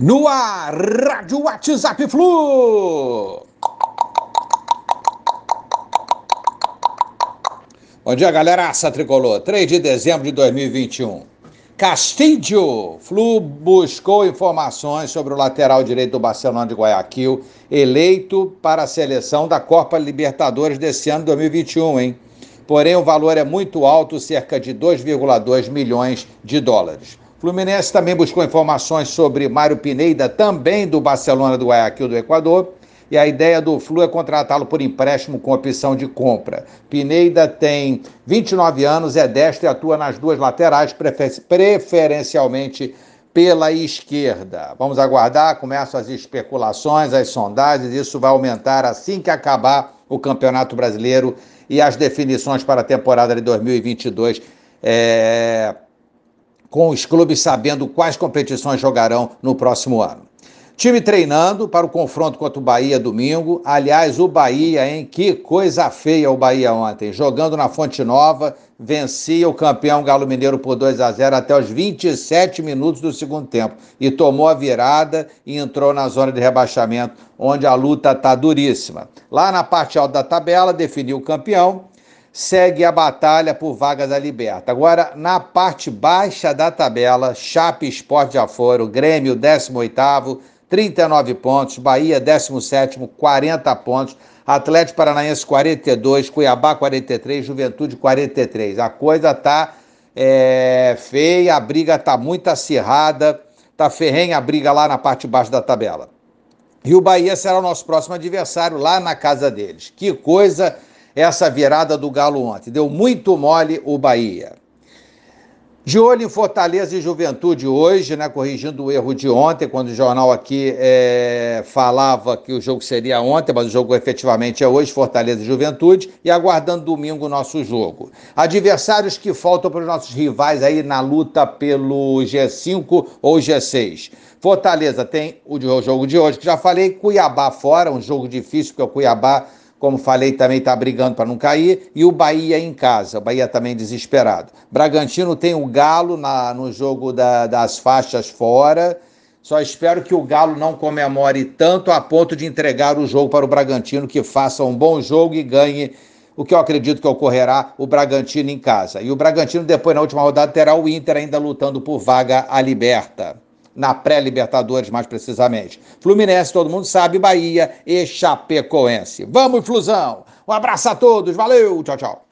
No ar, Rádio WhatsApp Flu. Bom dia, galera. Aça Tricolor, 3 de dezembro de 2021. Castilho, Flu buscou informações sobre o lateral direito do Barcelona de Guayaquil, eleito para a seleção da Copa Libertadores desse ano 2021, hein? Porém, o valor é muito alto, cerca de 2,2 milhões de dólares. Fluminense também buscou informações sobre Mário Pineda, também do Barcelona do Guayaquil do Equador. E a ideia do Flu é contratá-lo por empréstimo com opção de compra. Pineda tem 29 anos, é destro e atua nas duas laterais, preferencialmente pela esquerda. Vamos aguardar, começam as especulações, as sondagens, isso vai aumentar assim que acabar o Campeonato Brasileiro e as definições para a temporada de 2022. É com os clubes sabendo quais competições jogarão no próximo ano. Time treinando para o confronto contra o Bahia domingo. Aliás, o Bahia, hein? Que coisa feia o Bahia ontem. Jogando na Fonte Nova, vencia o campeão Galo Mineiro por 2 a 0 até os 27 minutos do segundo tempo. E tomou a virada e entrou na zona de rebaixamento, onde a luta está duríssima. Lá na parte alta da tabela, definiu o campeão segue a batalha por vagas da Liberta. Agora, na parte baixa da tabela, Chape Esporte de Aforo, Grêmio 18º, 39 pontos, Bahia 17º, 40 pontos, Atlético Paranaense 42, Cuiabá 43, Juventude 43. A coisa tá é, feia, a briga tá muito acirrada, tá ferrenha a briga lá na parte baixa da tabela. E o Bahia será o nosso próximo adversário lá na casa deles. Que coisa essa virada do Galo ontem. Deu muito mole o Bahia. De olho em Fortaleza e Juventude hoje, né, corrigindo o erro de ontem, quando o jornal aqui é, falava que o jogo seria ontem, mas o jogo efetivamente é hoje, Fortaleza e Juventude, e aguardando domingo o nosso jogo. Adversários que faltam para os nossos rivais aí na luta pelo G5 ou G6. Fortaleza tem o jogo de hoje, que já falei, Cuiabá fora, um jogo difícil, porque o Cuiabá como falei, também está brigando para não cair, e o Bahia em casa, o Bahia também desesperado. Bragantino tem o Galo na, no jogo da, das faixas fora, só espero que o Galo não comemore tanto a ponto de entregar o jogo para o Bragantino, que faça um bom jogo e ganhe o que eu acredito que ocorrerá o Bragantino em casa. E o Bragantino, depois, na última rodada, terá o Inter ainda lutando por vaga à liberta na pré-Libertadores, mais precisamente. Fluminense, todo mundo sabe, Bahia e Chapecoense. Vamos, Flusão! Um abraço a todos, valeu, tchau, tchau.